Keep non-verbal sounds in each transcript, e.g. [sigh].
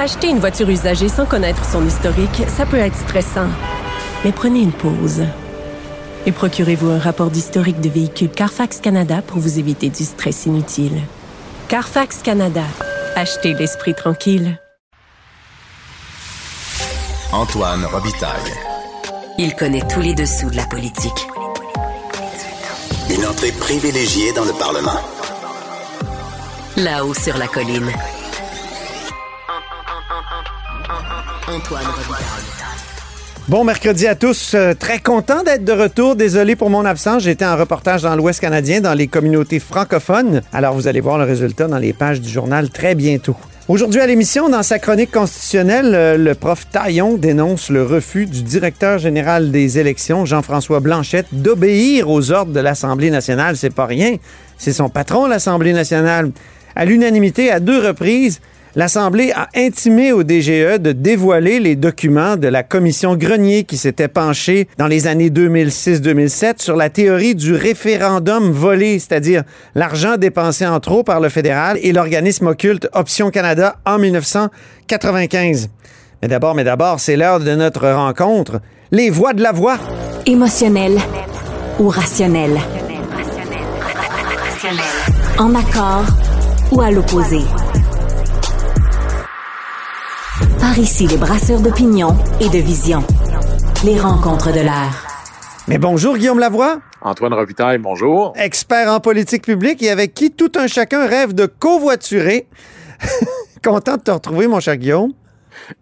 Acheter une voiture usagée sans connaître son historique, ça peut être stressant. Mais prenez une pause. Et procurez-vous un rapport d'historique de véhicule Carfax Canada pour vous éviter du stress inutile. Carfax Canada. Achetez l'esprit tranquille. Antoine Robitaille. Il connaît tous les dessous de la politique. Une entrée privilégiée dans le Parlement. Là-haut sur la colline. Antoine. Bon mercredi à tous. Euh, très content d'être de retour. Désolé pour mon absence. J'étais en reportage dans l'Ouest canadien, dans les communautés francophones. Alors, vous allez voir le résultat dans les pages du journal très bientôt. Aujourd'hui à l'émission, dans sa chronique constitutionnelle, euh, le prof Taillon dénonce le refus du directeur général des élections, Jean-François Blanchette, d'obéir aux ordres de l'Assemblée nationale. C'est pas rien. C'est son patron, l'Assemblée nationale. À l'unanimité, à deux reprises, l'Assemblée a intimé au DGE de dévoiler les documents de la commission Grenier qui s'était penchée dans les années 2006-2007 sur la théorie du référendum volé, c'est-à-dire l'argent dépensé en trop par le fédéral et l'organisme occulte Option Canada en 1995. Mais d'abord, mais d'abord, c'est l'heure de notre rencontre. Les voix de la voix. Émotionnel ou rationnel. En accord ou à l'opposé? Par ici, les brasseurs d'opinion et de vision. Les rencontres de l'air. Mais bonjour Guillaume Lavoie, Antoine Robitaille, bonjour. expert en politique publique et avec qui tout un chacun rêve de covoiturer. [laughs] Content de te retrouver, mon cher Guillaume.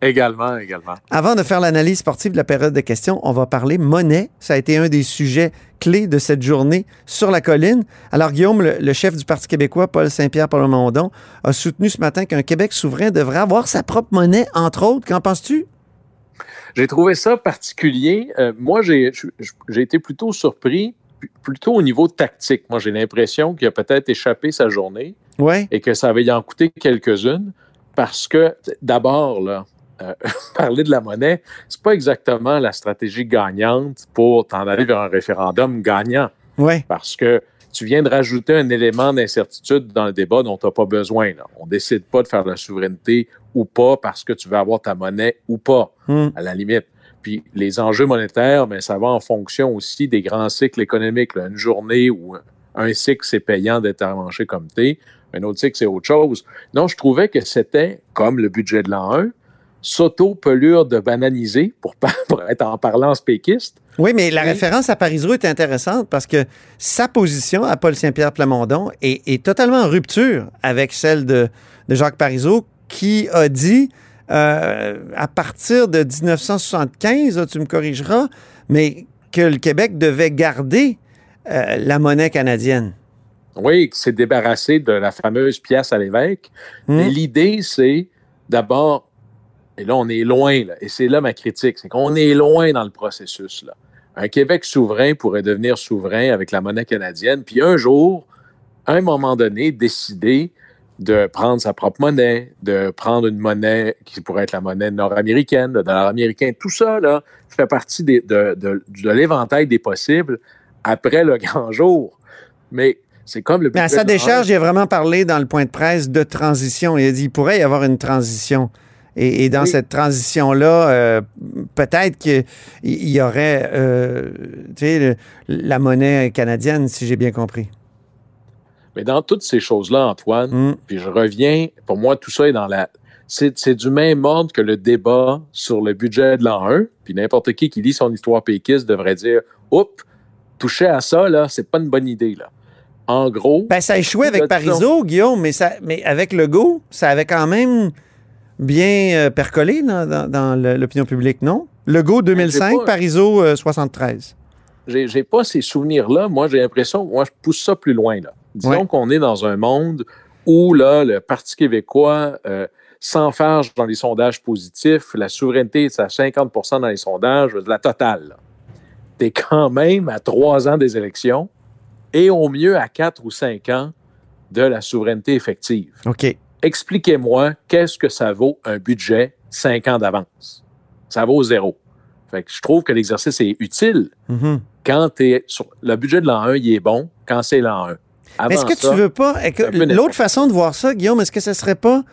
Également, également. Avant de faire l'analyse sportive de la période de questions, on va parler monnaie. Ça a été un des sujets clés de cette journée sur la colline. Alors, Guillaume, le, le chef du Parti québécois, Paul Saint-Pierre Plamondon, a soutenu ce matin qu'un Québec souverain devrait avoir sa propre monnaie, entre autres. Qu'en penses-tu? J'ai trouvé ça particulier. Euh, moi, j'ai été plutôt surpris, plutôt au niveau tactique. Moi, j'ai l'impression qu'il a peut-être échappé sa journée et que ça avait y en coûté quelques-unes parce que, d'abord, là, euh, [laughs] parler de la monnaie, c'est pas exactement la stratégie gagnante pour t'en aller vers un référendum gagnant. Oui. parce que tu viens de rajouter un élément d'incertitude dans le débat dont tu n'as pas besoin. Là. On décide pas de faire la souveraineté ou pas parce que tu veux avoir ta monnaie ou pas, Hmm. à la limite. Puis les enjeux monétaires, ben, ça va en fonction aussi des grands cycles économiques. là. Une journée ou un cycle, c'est payant d'être arrangé comme t'es. Un autre cycle, c'est autre chose. Non, je trouvais que c'était, comme le budget de l'an 1, s'auto-pelure de bananiser, pour, [laughs] être en parlance péquiste, Oui, mais la référence à Parisot est intéressante parce que sa position à Paul Saint-Pierre Plamondon est, est totalement en rupture avec celle de, de Jacques Parizeau qui a dit euh, à partir de 1975, là, tu me corrigeras, mais que le Québec devait garder euh, la monnaie canadienne. Oui, qui s'est débarrassé de la fameuse pièce à l'évêque. Hmm. Mais l'idée, c'est d'abord, et là, on est loin, là, et c'est là ma critique, c'est qu'on est loin dans le processus. Là. Un Québec souverain pourrait devenir souverain avec la monnaie canadienne, puis un jour, à un moment donné, décider de prendre sa propre monnaie, de prendre une monnaie qui pourrait être la monnaie nord-américaine, le dollar américain. Tout ça, là, fait partie des- de, de- de l'éventail des possibles après le [laughs] grand jour. Mais c'est comme le Mais à sa décharge, il a vraiment parlé dans le point de presse de transition. Il a dit qu'il pourrait y avoir une transition. Et, et dans Oui. cette transition-là, euh, peut-être qu'il y aurait euh, tu sais, le- la monnaie canadienne, si j'ai bien compris. Mais dans toutes ces choses-là, Antoine, Mm. puis je reviens, pour moi, tout ça est dans la. C'est c'est du même ordre que le débat sur le budget de l'an 1. Puis n'importe qui qui lit son histoire péquiste devrait dire Oups, toucher à ça, là, c'est pas une bonne idée. Là. En gros. Ben, ça a échoué avec Parizeau, Guillaume, mais, ça, mais avec Legault, ça avait quand même bien euh, percolé dans, dans- dans le- l'opinion publique, non? Legault 2005, pas- Parizeau euh, 73. j'ai j'ai pas ces souvenirs-là. Moi, j'ai l'impression, moi, je pousse ça plus loin. Là. Disons Ouais. qu'on est dans un monde où là, le Parti québécois, euh, sans farge dans les sondages positifs, la souveraineté est à 50% dans les sondages, la totale. Tu es quand même à trois ans des élections et au mieux à quatre ou cinq ans de la souveraineté effective. OK. Expliquez-moi, qu'est-ce que ça vaut un budget cinq ans d'avance? Ça vaut zéro. Fait que je trouve que l'exercice est utile Mhm. quand tu es sur. Le budget de l'an 1, il est bon quand c'est l'an 1. Mais est-ce que tu veux pas. L'autre façon de voir ça, Guillaume, est-ce que ce serait pas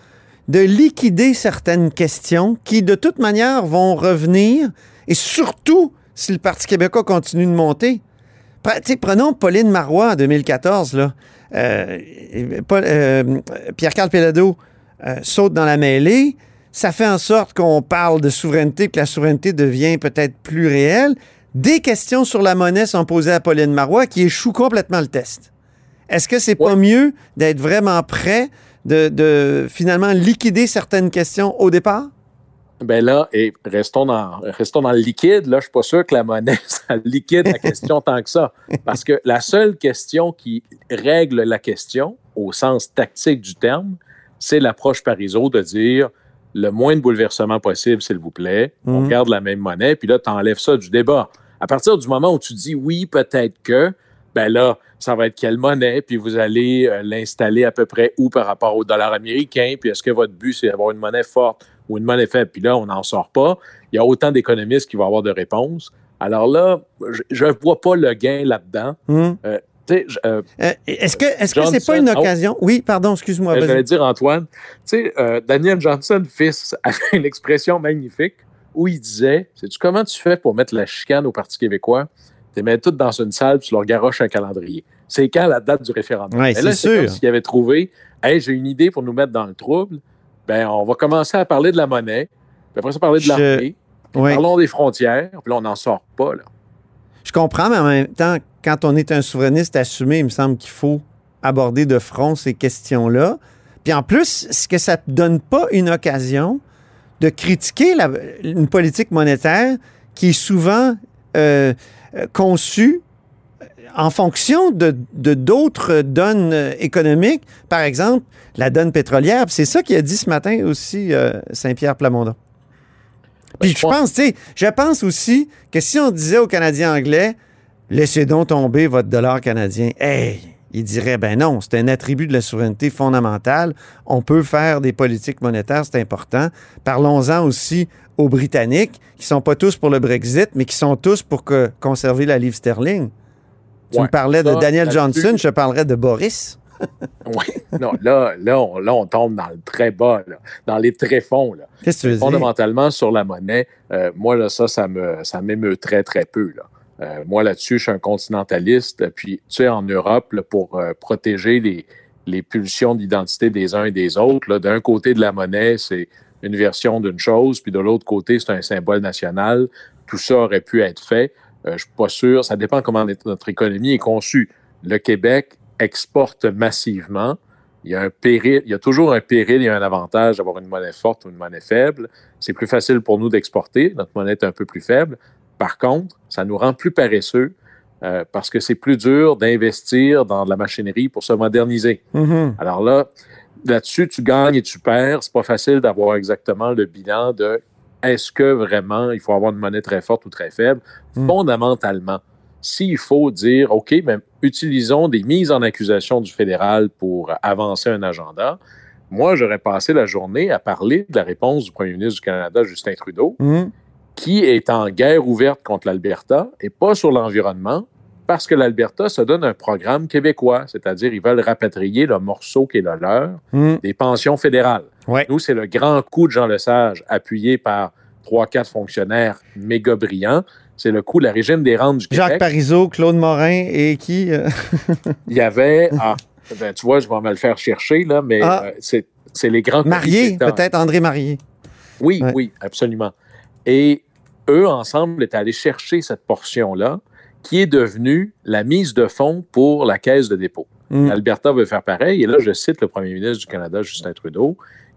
de liquider certaines questions qui, de toute manière, vont revenir et surtout si le Parti québécois continue de monter? Prenons Pauline Marois en 2014, là. Euh, euh, Pierre-Carl Pellado euh, saute dans la mêlée. Ça fait en sorte qu'on parle de souveraineté, que la souveraineté devient peut-être plus réelle. Des questions sur la monnaie sont posées à Pauline Marois qui échoue complètement le test. Est-ce que c'est pas mieux d'être vraiment prêt de, de finalement liquider certaines questions au départ? Ben là, et restons dans, restons dans le liquide. Là, je suis pas sûr que la monnaie, [laughs] ça liquide la question tant que ça. Parce que la seule question qui règle la question, au sens tactique du terme, c'est l'approche Parizeau de dire le moins de bouleversement possible, s'il vous plaît. On Mhm. garde la même monnaie, puis là, tu enlèves ça du débat. À partir du moment où tu dis oui, peut-être que, ben là, ça va être quelle monnaie, puis vous allez euh, l'installer à peu près où par rapport au dollar américain, puis est-ce que votre but, c'est d'avoir une monnaie forte? Ou une monnaie faible, puis là, on n'en sort pas. Il y a autant d'économistes qui vont avoir de réponses. Alors là, je ne vois pas le gain là-dedans. Tu sais, je- euh, Euh, est-ce que est-ce que c'est pas une oh. occasion? Oui, pardon, excuse-moi. Euh. J'allais dire, Antoine, tu sais, euh, Daniel Johnson, fils, [laughs] avait une expression magnifique où il disait Sais-tu comment tu fais pour mettre la chicane au Parti québécois? Tu les mets toutes dans une salle puis tu leur garoches un calendrier. C'est quand la date du référendum? Ouais, Mais là, c'est c'est comme sûr. s'il avait trouvé Hey, j'ai une idée pour nous mettre dans le trouble. Ben, on va commencer à parler de la monnaie, puis après ça, parler de Je- l'armée. Ouais. Parlons des frontières, puis là, on n'en sort pas. Là. Je comprends, mais en même temps, quand on est un souverainiste assumé, il me semble qu'il faut aborder de front ces questions-là. Puis en plus, est-ce que ça ne donne pas une occasion de critiquer la- une politique monétaire qui est souvent euh, euh, conçue en fonction de de d'autres donnes euh, économiques, par exemple la donne pétrolière. Puis C'est ça qu'il a dit ce matin aussi euh, Saint-Pierre Plamondon. Puis Ben, je pense, tu sais, je pense aussi que si on disait aux Canadiens anglais, laissez donc tomber votre dollar canadien, hey, ils diraient, ben non, c'est un attribut de la souveraineté fondamentale. On peut faire des politiques monétaires, c'est important. Parlons-en aussi aux Britanniques, qui sont pas tous pour le Brexit, mais qui sont tous pour que- conserver la livre sterling. Tu Ouais, me parlais de Daniel Johnson, je te parlerais de Boris. [laughs] Oui, non, là, là, on, là, on tombe dans le très bas, là, dans les tréfonds. Là. Qu'est-ce que tu veux dire? Fondamentalement, sur la monnaie, euh, moi, là, ça, ça me, ça m'émeut très, très peu. Là. Euh, moi, là-dessus, je suis un continentaliste. Puis, tu sais, en Europe, là, pour euh, protéger les, les pulsions d'identité des uns et des autres, là, d'un côté de la monnaie, c'est une version d'une chose, puis de l'autre côté, c'est un symbole national. Tout ça aurait pu être fait. Euh, je ne suis pas sûr. Ça dépend comment notre économie est conçue. Le Québec exporte massivement. Il y a un péril, il y a toujours un péril et un avantage d'avoir une monnaie forte ou une monnaie faible. C'est plus facile pour nous d'exporter. Notre monnaie est un peu plus faible. Par contre, ça nous rend plus paresseux euh, parce que c'est plus dur d'investir dans de la machinerie pour se moderniser. Mhm. Alors là, là-dessus, tu gagnes et tu perds. C'est pas facile d'avoir exactement le bilan de est-ce que vraiment il faut avoir une monnaie très forte ou très faible? Mm. Fondamentalement, s'il faut dire, OK, mais utilisons des mises en accusation du fédéral pour avancer un agenda, moi, j'aurais passé la journée à parler de la réponse du premier ministre du Canada, Justin Trudeau, Mhm. qui est en guerre ouverte contre l'Alberta et pas sur l'environnement, parce que l'Alberta se donne un programme québécois, c'est-à-dire ils veulent rapatrier le morceau qui est le leur Mhm. des pensions fédérales. Ouais. Nous, c'est le grand coup de Jean Lesage, appuyé par trois, quatre fonctionnaires méga brillants. C'est le coup de la régime des rentes du Jacques Québec. Parizeau, Claude Morin et qui? euh, [laughs] Il y avait, ah, ben, tu vois, je vais me le faire chercher, là, mais Ah. euh, c'est c'est les grands... Marié, peut-être André Marié. Oui, Ouais. oui, absolument. Et eux, ensemble, étaient allés chercher cette portion-là qui est devenue la mise de fonds pour la caisse de dépôt. Mm. L'Alberta veut faire pareil. Et là, je cite le premier ministre du Canada, Justin Trudeau,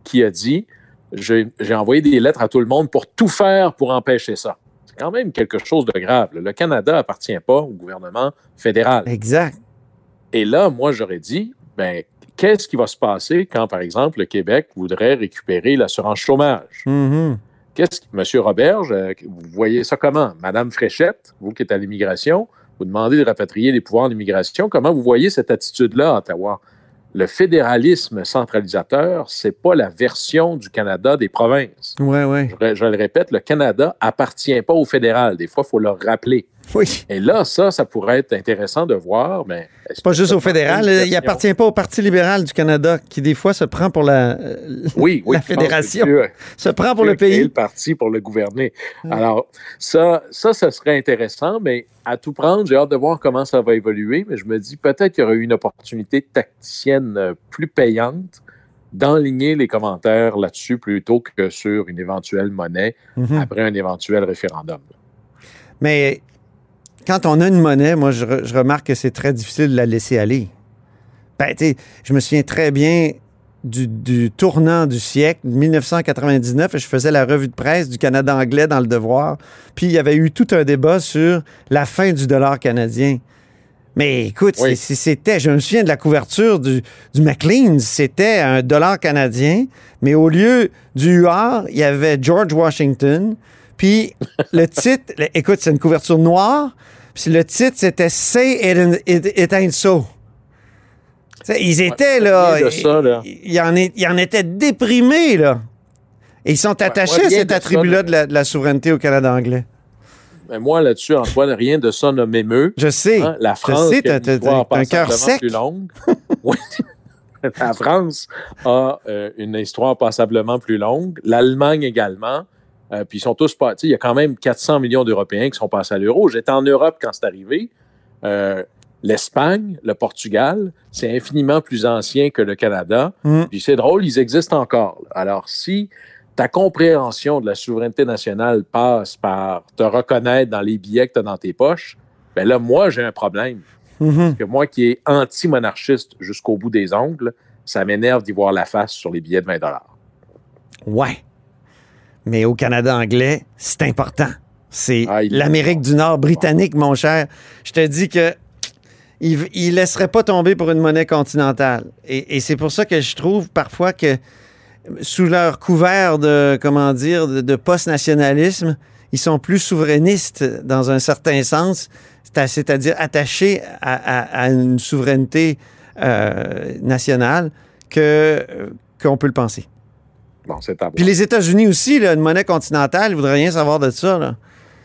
qui a dit J'ai envoyé des lettres à tout le monde pour tout faire pour empêcher ça. C'est quand même quelque chose de grave. Le Canada appartient pas au gouvernement fédéral. Exact. Et là, moi, j'aurais dit, ben, qu'est-ce qui va se passer quand, par exemple, le Québec voudrait récupérer l'assurance chômage? Mhm. Qu'est-ce que, Monsieur Roberge, euh, vous voyez ça comment? Madame Fréchette, vous qui êtes à l'immigration, vous demandez de rapatrier les pouvoirs d'immigration. Comment vous voyez cette attitude-là à Ottawa? Le fédéralisme centralisateur, c'est pas la version du Canada des provinces. Ouais, ouais. Je, je le répète, le Canada appartient pas au fédéral. Des fois, il faut le rappeler. Oui. Et là, ça, ça pourrait être intéressant de voir, mais... C'est pas juste au fédéral. Il appartient pas au Parti libéral du Canada, qui des fois se prend pour la, euh, oui, oui, la fédération. Dieu- Se prend pour Dieu le pays. le parti pour le gouverner. Alors, ça, ça, ça serait intéressant, mais à tout prendre, j'ai hâte de voir comment ça va évoluer, mais je me dis peut-être qu'il y aurait eu une opportunité tacticienne euh, plus payante d'enligner les commentaires là-dessus plutôt que sur une éventuelle monnaie Mhm. après un éventuel référendum. Mais quand on a une monnaie, moi, je, re- je remarque que c'est très difficile de la laisser aller. Ben, tu sais, je me souviens très bien du, du tournant du siècle, 1999, et je faisais la revue de presse du Canada anglais dans Le Devoir. Puis il y avait eu tout un débat sur la fin du dollar canadien. Mais écoute, Oui. c'était, je me souviens de la couverture du, du Maclean's, c'était un dollar canadien, mais au lieu du UR, il y avait George Washington. Puis le titre, écoute, c'est une couverture noire, puis le titre, c'était Say it, ain't- it, it ain't so. Sais, Ils étaient là, rien de ça, là. Ils, ils en, est- ils en étaient déprimés, là. Et ils sont attachés ouais, à cet attribut-là là. de la, de la souveraineté au Canada anglais. Mais moi, là-dessus, Antoine, rien de ça ne m'émeut. Je sais. Hein, La je France, sais, qui a t'as- une t'as- histoire t'as un cœur sec. plus longue. [laughs] Oui. La France a euh, une histoire passablement plus longue. L'Allemagne également. Euh, puis ils sont tous pas. tu sais, Il y a quand même 400 millions d'Européens qui sont passés à l'euro. J'étais en Europe quand c'est arrivé. Euh, L'Espagne, le Portugal, c'est infiniment plus ancien que le Canada. Mm. Puis c'est drôle, ils existent encore. Alors, si ta compréhension de la souveraineté nationale passe par te reconnaître dans les billets que tu as dans tes poches, ben là, moi, j'ai un problème. Mhm. Parce que moi qui est anti-monarchiste jusqu'au bout des ongles, ça m'énerve d'y voir la face sur les billets de 20 Ouais. Mais au Canada anglais, c'est important. C'est l'Amérique du Nord britannique, mon cher. Je te dis que il, il laisserait pas tomber pour une monnaie continentale. Et, et c'est pour ça que je trouve parfois que sous leur couvert de, comment dire, de, de post-nationalisme, ils sont plus souverainistes dans un certain sens, c'est-à-dire attachés à, à- à une souveraineté euh, nationale que, euh, qu'on peut le penser. Bon, c'est à voir. Puis les États-Unis aussi, là, une monnaie continentale, ils voudraient rien savoir de ça. Là.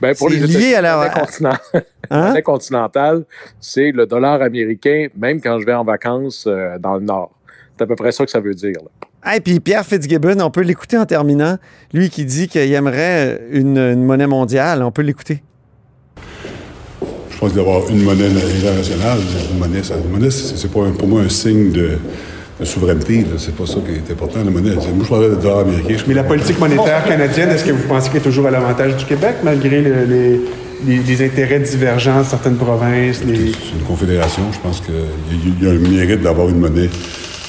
Ben, pour c'est les lié à la- monnaie continent- [laughs] Hein? monnaie continentale, c'est le dollar américain, même quand je vais en vacances euh, dans le Nord. C'est à peu près ça que ça veut dire. Et puis Pierre Fitzgibbon, on peut l'écouter en terminant. Lui qui dit qu'il aimerait une, une monnaie mondiale, on peut l'écouter. Je pense d'avoir une monnaie internationale, une monnaie, ça- une monnaie, c'est c'est pas un- pour moi un signe de, de souveraineté. C'est pas ça qui est important. La monnaie, c'est- moi, je parlais de dollar américain. Mais la politique monétaire canadienne, est-ce que vous pensez qu'elle est toujours à l'avantage du Québec, malgré le- les, les- les intérêts divergents de certaines provinces? Les... C'est une confédération. Je pense qu'il y, a- il y a un mérite d'avoir une monnaie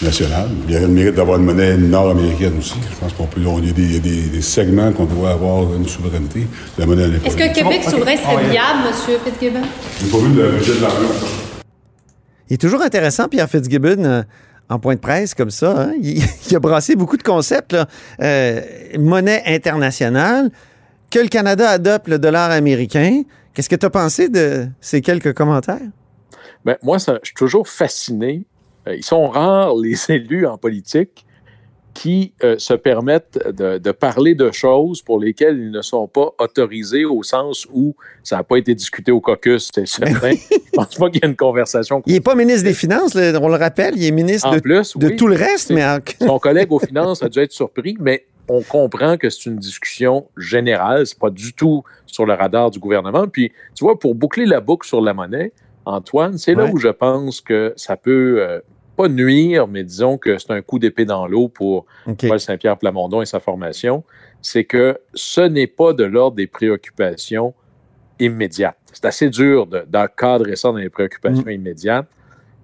nationale. Il y a un mérite d'avoir une monnaie nord-américaine aussi. Je pense qu'on peut. on- Il y a des, segments qu'on doit avoir une souveraineté. La monnaie. Est-ce que Québec souverain serait viable, M. Fitzgibbon? J'ai pas vu le budget de l'argent. Il est toujours intéressant, Pierre Fitzgibbon, euh, en point de presse comme ça. hein? [laughs] Il, a brassé beaucoup de concepts. là. Euh, monnaie internationale, que le Canada adopte le dollar américain. Qu'est-ce que tu as pensé de ces quelques commentaires? Ben, moi, ça- je suis toujours fasciné. Euh, ils sont rares, les [laughs] élus en politique, qui euh, se permettent de, de parler de choses pour lesquelles ils ne sont pas autorisés au sens où ça n'a pas été discuté au caucus, c'est [laughs] certain. Je pense pas qu'il y ait une conversation. Il n'est pas ministre des Finances, on le rappelle, il est ministre En de, plus, de oui, tout le reste, mais en- son collègue aux [laughs] finances a dû être surpris, mais on comprend que c'est une discussion générale. C'est pas du tout sur le radar du gouvernement. Puis, tu vois, pour boucler la boucle sur la monnaie, Antoine, c'est là où je pense que ça peut euh, pas nuire, mais disons que c'est un coup d'épée dans l'eau pour. Paul Saint-Pierre Plamondon et sa formation. C'est que ce n'est pas de l'ordre des préoccupations immédiates. C'est assez dur de- d'encadrer ça dans les préoccupations immédiates.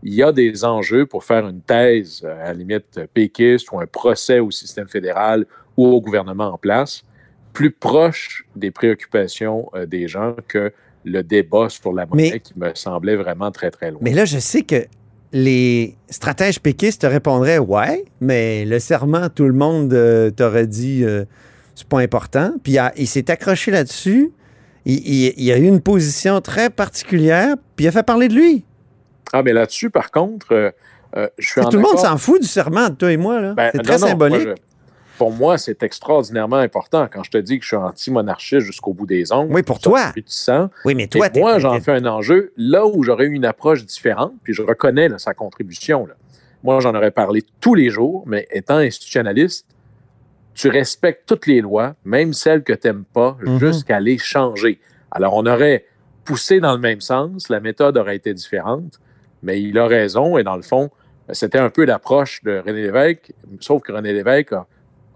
Il y a des enjeux pour faire une thèse, euh, à la limite péquiste, ou un procès au système fédéral ou au gouvernement en place, plus proche des préoccupations euh, des gens que le débat sur la monnaie Mais- qui me semblait vraiment très, très loin. Mais là, je sais que les stratèges péquistes te répondraient Ouais, mais le serment, tout le monde euh, t'aurait dit euh, c'est pas important. Puis il, a- il s'est accroché là-dessus. Il, il- il a eu une position très particulière, puis il a fait parler de lui. Ah, mais là-dessus, par contre, euh, je suis en Tout le monde s'en fout du serment de toi et moi. là. Ben, c'est très non, symbolique. moi, je- pour moi, c'est extraordinairement important. Quand je te dis que je suis anti-monarchiste jusqu'au bout des ongles, Oui, pour toi. depuis du sang, Oui, mais toi, moi, j'en fais un enjeu là où j'aurais eu une approche différente, puis je reconnais là, sa contribution. là. Moi, j'en aurais parlé tous les jours, mais étant institutionnaliste, tu respectes toutes les lois, même celles que tu n'aimes pas, Mhm. jusqu'à les changer. Alors, on aurait poussé dans le même sens, la méthode aurait été différente, mais il a raison, et dans le fond, c'était un peu l'approche de René Lévesque, sauf que René Lévesque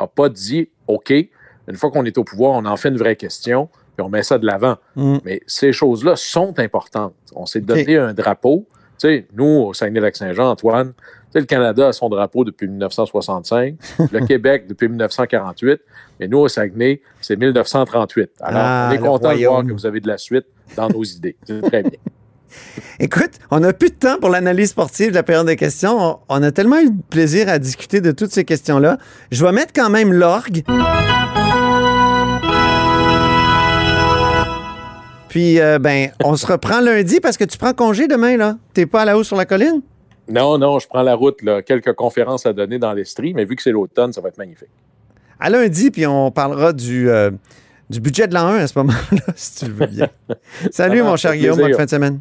n'a pas dit OK, une fois qu'on est au pouvoir, on en fait une vraie question, puis on met ça de l'avant. Mm. Mais ces choses-là sont importantes. On s'est donné un drapeau. Tu sais, nous, au Saguenay-Lac-Saint-Jean, Antoine, tu sais, le Canada a son drapeau depuis 1965, [laughs] le Québec depuis 1948, mais nous, au Saguenay, c'est 1938. Alors, Ah, on est content de voir que vous avez de la suite dans nos idées. C'est très bien. [laughs] Écoute, on n'a plus de temps pour l'analyse sportive de la période de questions. On, a tellement eu de plaisir à discuter de toutes ces questions-là. Je vais mettre quand même l'orgue. Puis, euh, ben, on se reprend lundi parce que tu prends congé demain, là. T'es pas à la haut sur la colline? Non, non, je prends la route, là, quelques conférences à donner dans l'Estrie, mais vu que c'est l'automne, ça va être magnifique. À lundi, puis on parlera du, euh, du budget de l'an 1 à ce moment-là, [laughs] si tu le veux bien. [laughs] Salut, mon cher Guillaume, bonne fin de semaine.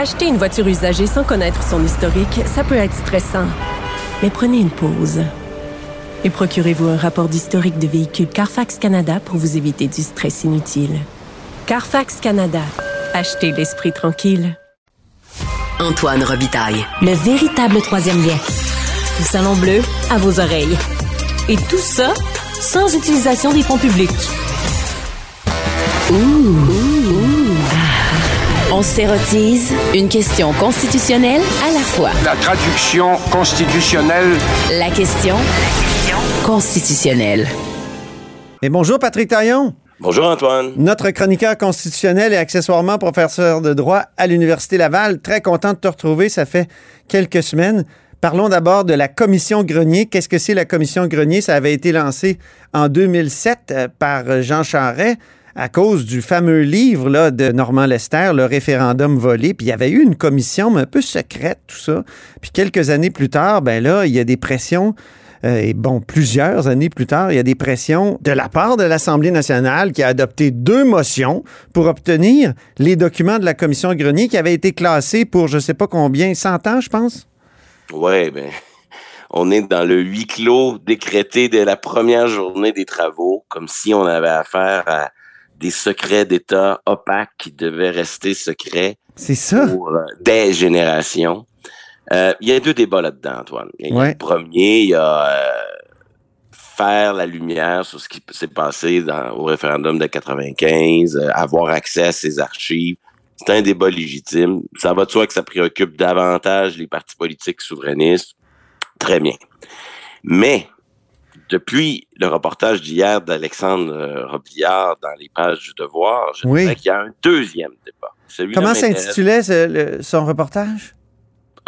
Acheter une voiture usagée sans connaître son historique, ça peut être stressant. Mais prenez une pause. Et procurez-vous un rapport d'historique de véhicule Carfax Canada pour vous éviter du stress inutile. Carfax Canada. Achetez l'esprit tranquille. Antoine Robitaille. Le véritable troisième lien. Le salon bleu à vos oreilles. Et tout ça sans utilisation des fonds publics. On s'érotise une question constitutionnelle à la fois. La traduction constitutionnelle. La question constitutionnelle. Et bonjour, Patrick Taillon. Bonjour, Antoine. Notre chroniqueur constitutionnel et accessoirement professeur de droit à l'Université Laval. Très content de te retrouver. Ça fait quelques semaines. Parlons d'abord de la commission Grenier. Qu'est-ce que c'est la commission Grenier? Ça avait été lancé en 2007 euh, par Jean Charest à cause du fameux livre de Normand Lester, le référendum volé. Puis il y avait eu une commission, mais un peu secrète, tout ça. Puis quelques années plus tard, ben là, il y a des pressions. euh, et bon, plusieurs années plus tard, il y a des pressions de la part de l'Assemblée nationale qui a adopté deux motions pour obtenir les documents de la commission Grenier qui avaient été classés pour je sais pas combien, 100 ans, je pense. Ouais, ben, on est dans le huis clos décrété dès la première journée des travaux, comme si on avait affaire à des secrets d'État opaques qui devaient rester secrets. C'est ça. Pour euh, des générations. Euh, Il y a deux débats là-dedans, Antoine. Il y a Ouais. le premier, il y a euh, faire la lumière sur ce qui s'est passé dans- au référendum de 95, euh, avoir accès à ces archives. C'est un débat légitime. Ça va de soi que ça préoccupe davantage les partis politiques souverainistes. Très bien. Mais, depuis le reportage d'hier d'Alexandre euh, Robillard dans les pages du Devoir, je Oui. dirais qu'il y a un deuxième débat. Comment s'intitulait son reportage?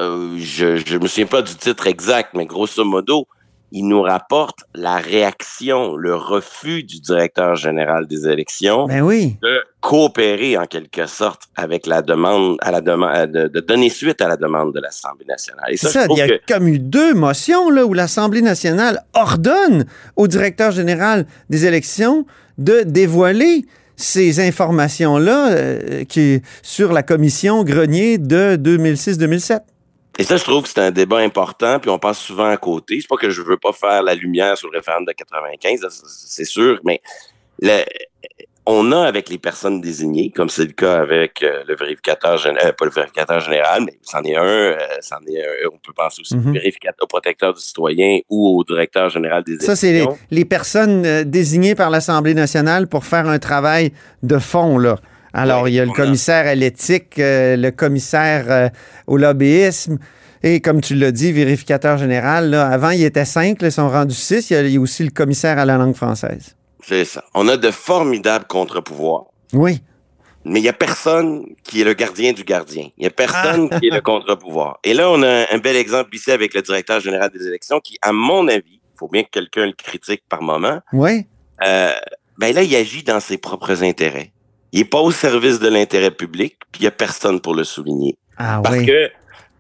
Euh, je je me souviens pas du titre exact, mais grosso modo, il nous rapporte la réaction, le refus du directeur général des élections Ben oui. de coopérer en quelque sorte avec la demande, à la demande, de, de donner suite à la demande de l'Assemblée nationale. Et ça, il y a que- comme eu deux motions là, où l'Assemblée nationale ordonne au directeur général des élections de dévoiler ces informations-là euh, qui sur la commission Grenier de 2006-2007. Et ça, je trouve que c'est un débat important, puis on passe souvent à côté. C'est pas que je veux pas faire la lumière sur le référendum de 95, là, c'est- sûr, mais le- on a avec les personnes désignées, comme c'est le cas avec euh, le vérificateur général, euh, pas le vérificateur général, mais c'en est un, euh, c'en est un, on peut penser aussi Mhm. au vérificateur, au protecteur du citoyen ou au directeur général des Ça, c'est les, élections. les personnes désignées par l'Assemblée nationale pour faire un travail de fond, là. Alors, il y a le a- commissaire à l'éthique, euh, le commissaire euh, au lobbyisme, et comme tu l'as dit, vérificateur général. Là, avant, il était cinq, là, ils sont rendus six. Il y a, il y a aussi le commissaire à la langue française. C'est ça. On a de formidables contre-pouvoirs. Oui. Mais il n'y a personne qui est le gardien du gardien. Il n'y a personne Ah. qui est le contre-pouvoir. Et là, on a un bel exemple ici avec le directeur général des élections qui, à mon avis, il faut bien que quelqu'un le critique par moment, Oui. euh, ben là, il agit dans ses propres intérêts. Il n'est pas au service de l'intérêt public, puis il n'y a personne pour le souligner. Ah Parce oui. que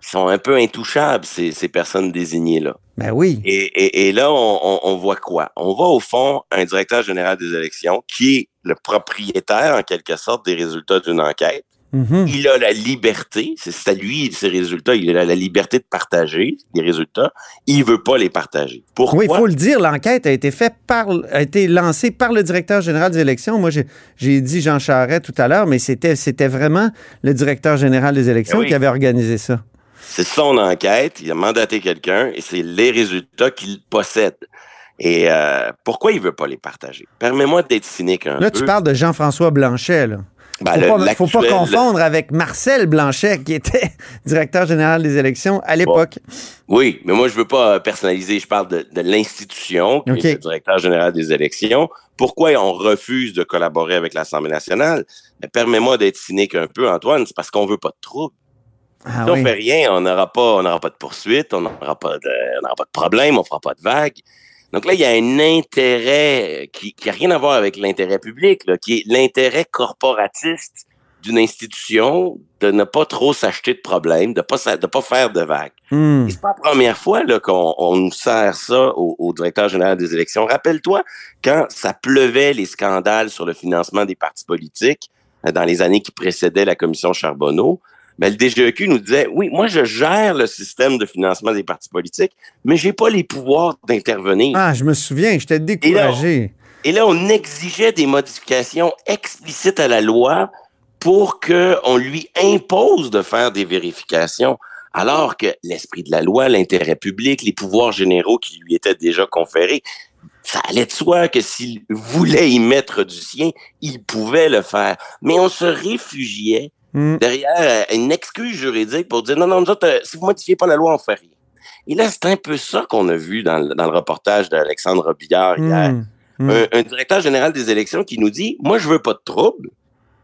ils sont un peu intouchables, ces, ces personnes désignées-là. Ben oui. Et, et, et là, on, on, on voit quoi? On voit au fond un directeur général des élections qui est le propriétaire, en quelque sorte, des résultats d'une enquête. Mhm. Il a la liberté, c'est à lui ses résultats, il a la liberté de partager les résultats. Il veut pas les partager. Pourquoi? Oui, il faut le dire, l'enquête a été faite par, a été lancée par le directeur général des élections. Moi, j'ai- dit Jean Charest tout à l'heure, mais c'était c'était vraiment le directeur général des élections Eh oui. qui avait organisé ça. C'est son enquête, il a mandaté quelqu'un et c'est les résultats qu'il possède. Et euh, pourquoi il veut pas les partager? Permets-moi d'être cynique un Là, peu. tu parles de Jean-François Blanchet. Là. Ben, faut, le- pas, faut pas confondre avec Marcel Blanchet, qui était [laughs] directeur général des élections à l'époque. Oui, mais moi, je veux pas euh, personnaliser. Je parle de, de l'institution, qui est le directeur général des élections. Pourquoi on refuse de collaborer avec l'Assemblée nationale? Mais permets-moi d'être cynique un peu, Antoine. C'est parce qu'on veut pas de trouble. Ah si on fait rien, on n'aura pas, on pas de poursuite, on n'aura pas de, on pas de problème, on fera pas de vague. Donc là, il y a un intérêt qui, qui a rien à voir avec l'intérêt public, là, qui est l'intérêt corporatiste d'une institution de ne pas trop s'acheter de problèmes, de pas sa- de pas faire de vagues. Hmm. C'est pas la première fois là, qu'on on nous sert ça au, au directeur général des élections. Rappelle-toi, quand ça pleuvait les scandales sur le financement des partis politiques euh, dans les années qui précédaient la commission Charbonneau, ben, le DGEQ nous disait, oui, moi, je gère le système de financement des partis politiques, mais j'ai pas les pouvoirs d'intervenir. Ah, je me souviens, j'étais découragé. Et là, on exigeait des modifications explicites à la loi pour qu'on lui impose de faire des vérifications, alors que l'esprit de la loi, l'intérêt public, les pouvoirs généraux qui lui étaient déjà conférés, ça allait de soi que s'il voulait y mettre du sien, il pouvait le faire. Mais on se réfugiait Hmm. derrière euh, une excuse juridique pour dire non, non, nous autres, euh, si vous modifiez pas la loi, on fait rien. Et là, c'est un peu ça qu'on a vu dans, le- dans le reportage d'Alexandre Robillard hier Hmm. Hmm. un, un directeur général des élections qui nous dit Moi, je veux pas de trouble.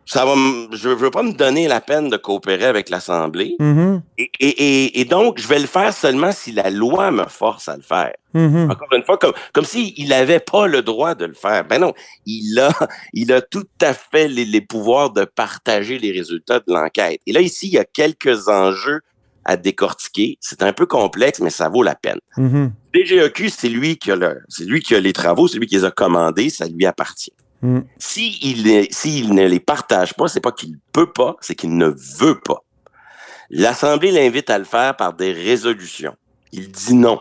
Ça va je veux pas me donner la peine de coopérer avec l'Assemblée. Mhm. Et, et, et, et donc, je vais le faire seulement si la loi me force à le faire. Mhm. Encore une fois, comme, comme s'il n'avait pas le droit de le faire. Ben non, il a, [laughs] il a tout à fait les, les pouvoirs de partager les résultats de l'enquête. Et là, ici, il y a quelques enjeux à décortiquer. C'est un peu complexe, mais ça vaut la peine. Mhm. DGEQ, c'est lui qui a le, c'est lui qui a les travaux, c'est lui qui les a commandés, ça lui appartient. Hmm. S'il est- s'il ne les partage pas, c'est pas qu'il peut pas, c'est qu'il ne veut pas. L'Assemblée l'invite à le faire par des résolutions. Il dit non.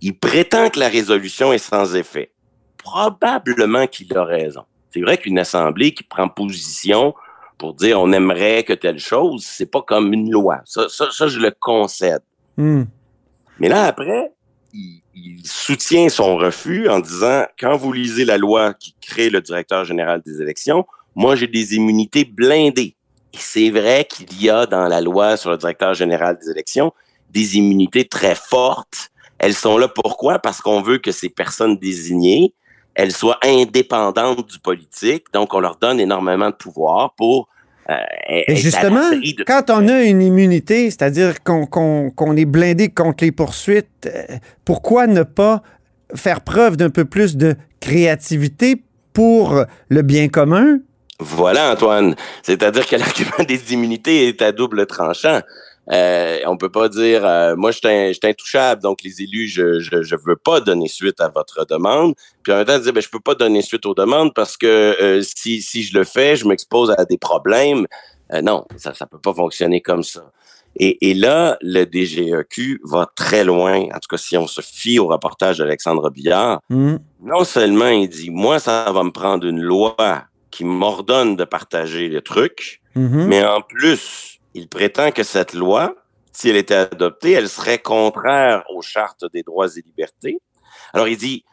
Il prétend que la résolution est sans effet. Probablement qu'il a raison. C'est vrai qu'une Assemblée qui prend position pour dire on aimerait que telle chose, c'est pas comme une loi. Ça, ça, ça je le concède. Hmm. Mais là, après, il, soutient son refus en disant, quand vous lisez la loi qui crée le directeur général des élections, moi, j'ai des immunités blindées. Et c'est vrai qu'il y a dans la loi sur le directeur général des élections des immunités très fortes. Elles sont là pourquoi? Parce qu'on veut que ces personnes désignées, elles soient indépendantes du politique. Donc, on leur donne énormément de pouvoir pour euh, Et à justement, de- quand on a une immunité, c'est-à-dire qu'on est blindé contre les poursuites, euh, pourquoi ne pas faire preuve d'un peu plus de créativité pour le bien commun? Voilà, Antoine. C'est-à-dire que [laughs] l'argument des immunités est à double tranchant. Euh, on peut pas dire, euh, moi, je suis intouchable, donc les élus, je, je, je veux pas donner suite à votre demande. Puis en même temps, dire, ben, je peux pas donner suite aux demandes parce que euh, si, si je le fais, je m'expose à des problèmes. Euh, non, ça, ça peut pas fonctionner comme ça. Et, et là, le DGEQ va très loin. En tout cas, si on se fie au reportage d'Alexandre Billard, Hmm. non seulement il dit, moi, ça va me prendre une loi qui m'ordonne de partager le truc, Mhm. mais en plus, il prétend que cette loi, si elle était adoptée, elle serait contraire aux chartes des droits et libertés. Alors, il dit,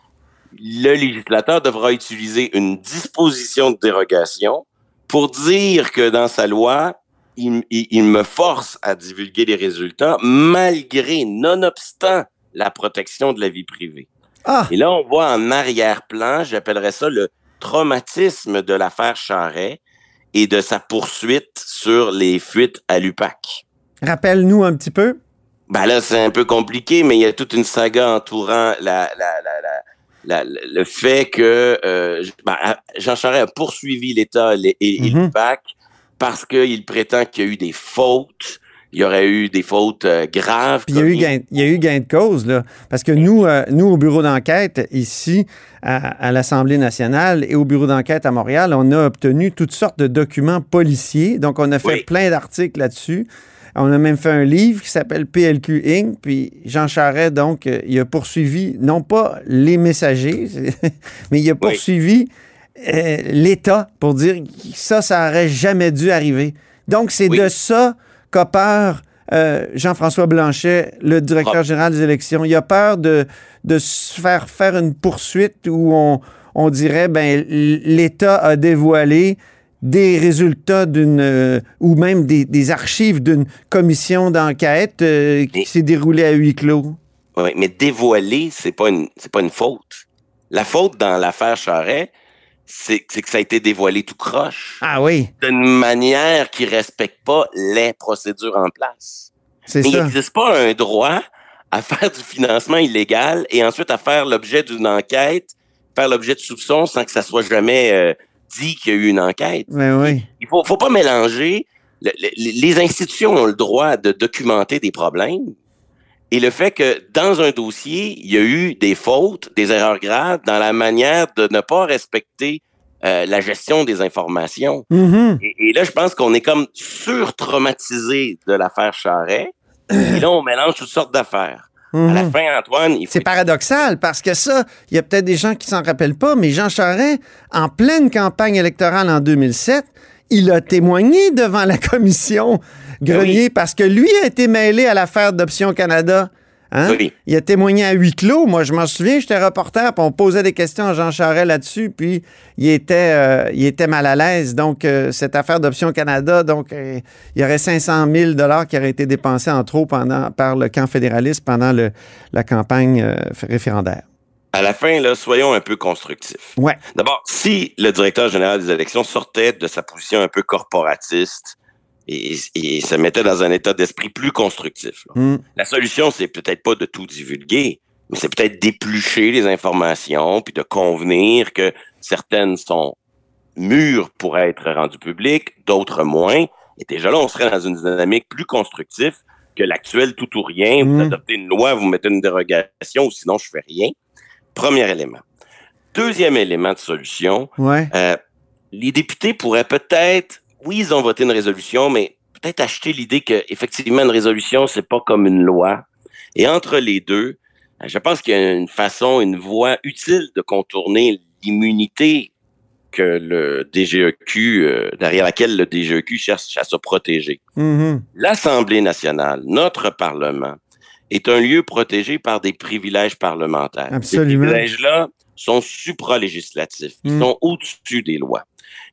le législateur devra utiliser une disposition de dérogation pour dire que dans sa loi, il, il- il me force à divulguer les résultats malgré, nonobstant la protection de la vie privée. Ah! Et là, on voit en arrière-plan, j'appellerais ça le traumatisme de l'affaire Charret et de sa poursuite sur les fuites à l'UPAC. Rappelle-nous un petit peu. Ben là, c'est un peu compliqué, mais il y a toute une saga entourant la, la, la, la- la- le fait que euh, ben, Jean Charest a poursuivi l'État et, et Mhm. l'UPAC parce qu'il prétend qu'il y a eu des fautes. Il y aurait eu des fautes euh, graves. Il y, a eu gain, il y a eu gain de cause, là. Parce que nous, euh, nous au bureau d'enquête, ici, à, à l'Assemblée nationale et au bureau d'enquête à Montréal, on a obtenu toutes sortes de documents policiers. Donc, on a fait Oui. plein d'articles là-dessus. On a même fait un livre qui s'appelle PLQ Inc. Puis Jean Charest, donc, euh, il a poursuivi, non pas les messagers, [laughs] mais il a poursuivi euh, l'État pour dire que ça, ça aurait jamais dû arriver. Donc, c'est de ça qu'a peur euh, Jean-François Blanchet, le directeur général des élections. Il a peur de, de se faire faire une poursuite où on, on dirait ben l'État a dévoilé des résultats d'une euh, ou même des, des archives d'une commission d'enquête euh, qui s'est déroulée à huis clos. Oui, mais dévoiler, c'est pas une c'est pas une faute. La faute dans l'affaire Charret, c'est que ça a été dévoilé tout croche. Ah oui. D'une manière qui respecte pas les procédures en place. C'est Mais il ça. n'existe pas un droit à [laughs] faire du financement illégal et ensuite à faire l'objet d'une enquête, faire l'objet de soupçons sans que ça soit jamais euh, dit qu'il y a eu une enquête. Ben oui. Il faut, faut pas mélanger. le- le- les institutions ont le droit de documenter des problèmes et le fait que dans un dossier, il y a eu des fautes, des erreurs graves dans la manière de ne pas respecter euh, la gestion des informations. Mhm. Et, et là, je pense qu'on est comme sur-traumatisé de l'affaire Charret. et là, on mélange toutes sortes d'affaires. À la Mhm. fin, Antoine, il faut C'est paradoxal parce que ça, il y a peut-être des gens qui s'en rappellent pas, mais Jean Charest, en pleine campagne électorale en 2007, il a témoigné devant la commission Grenier parce que lui a été mêlé à l'affaire d'Option Canada. Hein? Oui. Il a témoigné à huis clos. Moi, je m'en souviens, j'étais reporter, puis on posait des questions à Jean Charest là-dessus, puis il était, euh, il était mal à l'aise. Donc, euh, cette affaire d'Option Canada, donc, euh, il y aurait 500 000 qui auraient été dépensés en trop pendant, par le camp fédéraliste pendant le, la campagne référendaire. À la fin, là, soyons un peu constructifs. Ouais. D'abord, si le directeur général des élections sortait de sa position un peu corporatiste et, et se mettait dans un état d'esprit plus constructif, là, Mm. la solution, c'est peut-être pas de tout divulguer, mais c'est peut-être d'éplucher les informations puis de convenir que certaines sont mûres pour être rendues publiques, d'autres moins. Et déjà là, on serait dans une dynamique plus constructive que l'actuel tout ou rien. Vous Mm. adoptez une loi, vous mettez une dérogation, ou sinon je fais rien. Premier élément. Deuxième élément de solution, Ouais. euh, les députés pourraient peut-être, oui, ils ont voté une résolution, mais peut-être acheter l'idée que effectivement une résolution c'est pas comme une loi. Et entre les deux, je pense qu'il y a une façon, une voie utile de contourner l'immunité que le DGEQ, euh, derrière laquelle le DGEQ cherche à se protéger. Mhm. L'Assemblée nationale, notre Parlement, est un lieu protégé par des privilèges parlementaires. Absolument. Ces privilèges-là sont supralégislatifs. Ils Mm. sont au-dessus des lois.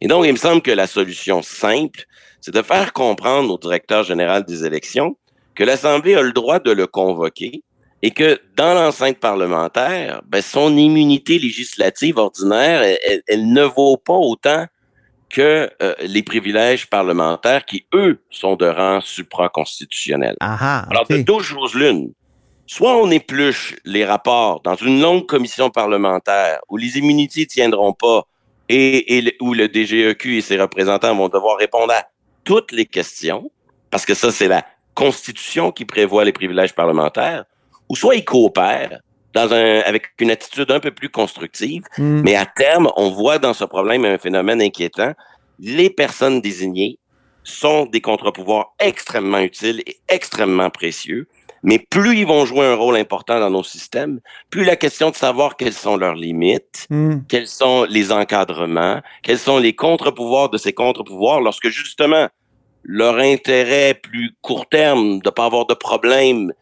Et donc, il me semble que la solution simple, c'est de faire comprendre au directeur général des élections que l'Assemblée a le droit de le convoquer et que dans l'enceinte parlementaire, ben, son immunité législative ordinaire, elle, ne vaut pas autant que euh, les privilèges parlementaires qui, eux, sont de rang supraconstitutionnel. Ah ah, Alors, de deux choses l'une. Soit on épluche les rapports dans une longue commission parlementaire où les immunités tiendront pas et, et le- où le DGEQ et ses représentants vont devoir répondre à toutes les questions, parce que ça, c'est la Constitution qui prévoit les privilèges parlementaires, ou soit ils coopèrent dans un, avec une attitude un peu plus constructive, Mm. mais à terme, on voit dans ce problème un phénomène inquiétant. Les personnes désignées sont des contre-pouvoirs extrêmement utiles et extrêmement précieux. Mais plus ils vont jouer un rôle important dans nos systèmes, plus la question de savoir quelles sont leurs limites, Hmm. quels sont les encadrements, quels sont les contre-pouvoirs de ces contre-pouvoirs lorsque justement leur intérêt plus court terme de pas avoir de problème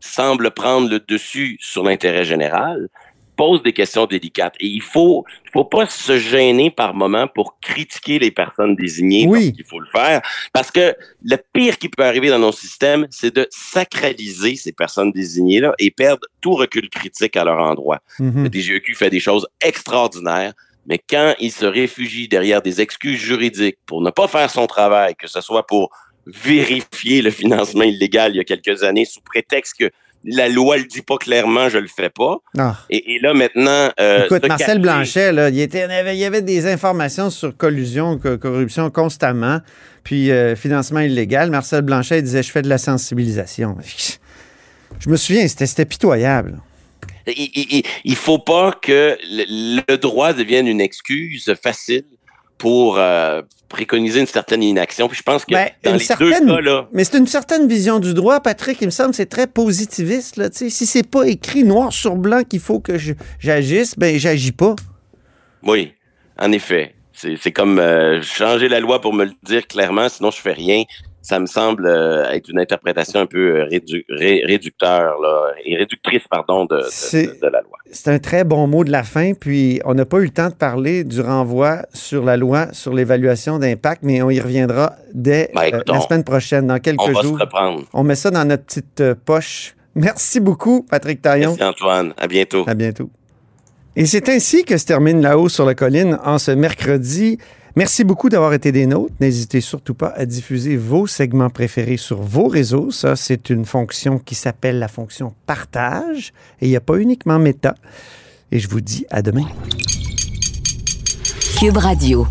semble prendre le dessus sur l'intérêt général, pose des questions délicates. Et il faut, il faut pas se gêner par moment pour critiquer les personnes désignées Oui. il faut le faire. Parce que le pire qui peut arriver dans nos systèmes, c'est de sacraliser ces personnes désignées-là et perdre tout recul critique à leur endroit. Mhm. Le DGEQ fait des choses extraordinaires, mais quand il se réfugie derrière des excuses juridiques pour ne pas faire son travail, que ce soit pour vérifier le financement illégal il y a quelques années sous prétexte que la loi le dit pas clairement, je le fais pas. Ah. Et, et là maintenant, euh, Écoute, Marcel Blanchet, là, il, était, il y avait- des informations sur collusion, co- corruption constamment, puis euh, financement illégal. Marcel Blanchet disait Je fais de la sensibilisation. [laughs] Je me souviens, c'était pitoyable. Il, il faut pas que le, le droit devienne une excuse facile pour euh, préconiser une certaine inaction. Puis je pense que Ben, dans une les certaine- deux cas là, Mais c'est une certaine vision du droit, Patrick. Il me semble que c'est très positiviste. Là, si c'est pas écrit noir sur blanc qu'il faut que j'agisse, ben j'agis pas. Oui, en effet. C'est c'est comme euh, changer la loi pour me le dire clairement, sinon je fais rien. Ça me semble euh, être une interprétation un peu euh, rédu- ré- réducteur là, et réductrice pardon de, la loi. C'est un très bon mot de la fin. Puis on n'a pas eu le temps de parler du renvoi sur la loi sur l'évaluation d'impact, mais on y reviendra dès Ben, euh, la semaine prochaine, dans quelques On va jours. se reprendre. On met ça dans notre petite euh, poche. Merci beaucoup, Patrick Taillon. Merci Antoine. À bientôt. À bientôt. Et c'est ainsi que se termine La Haut sur la colline en ce mercredi. Merci beaucoup d'avoir été des nôtres. N'hésitez surtout pas à diffuser vos segments préférés sur vos réseaux. Ça, c'est une fonction qui s'appelle la fonction partage. Et il n'y a pas uniquement méta. Et je vous dis à demain. Cube Radio.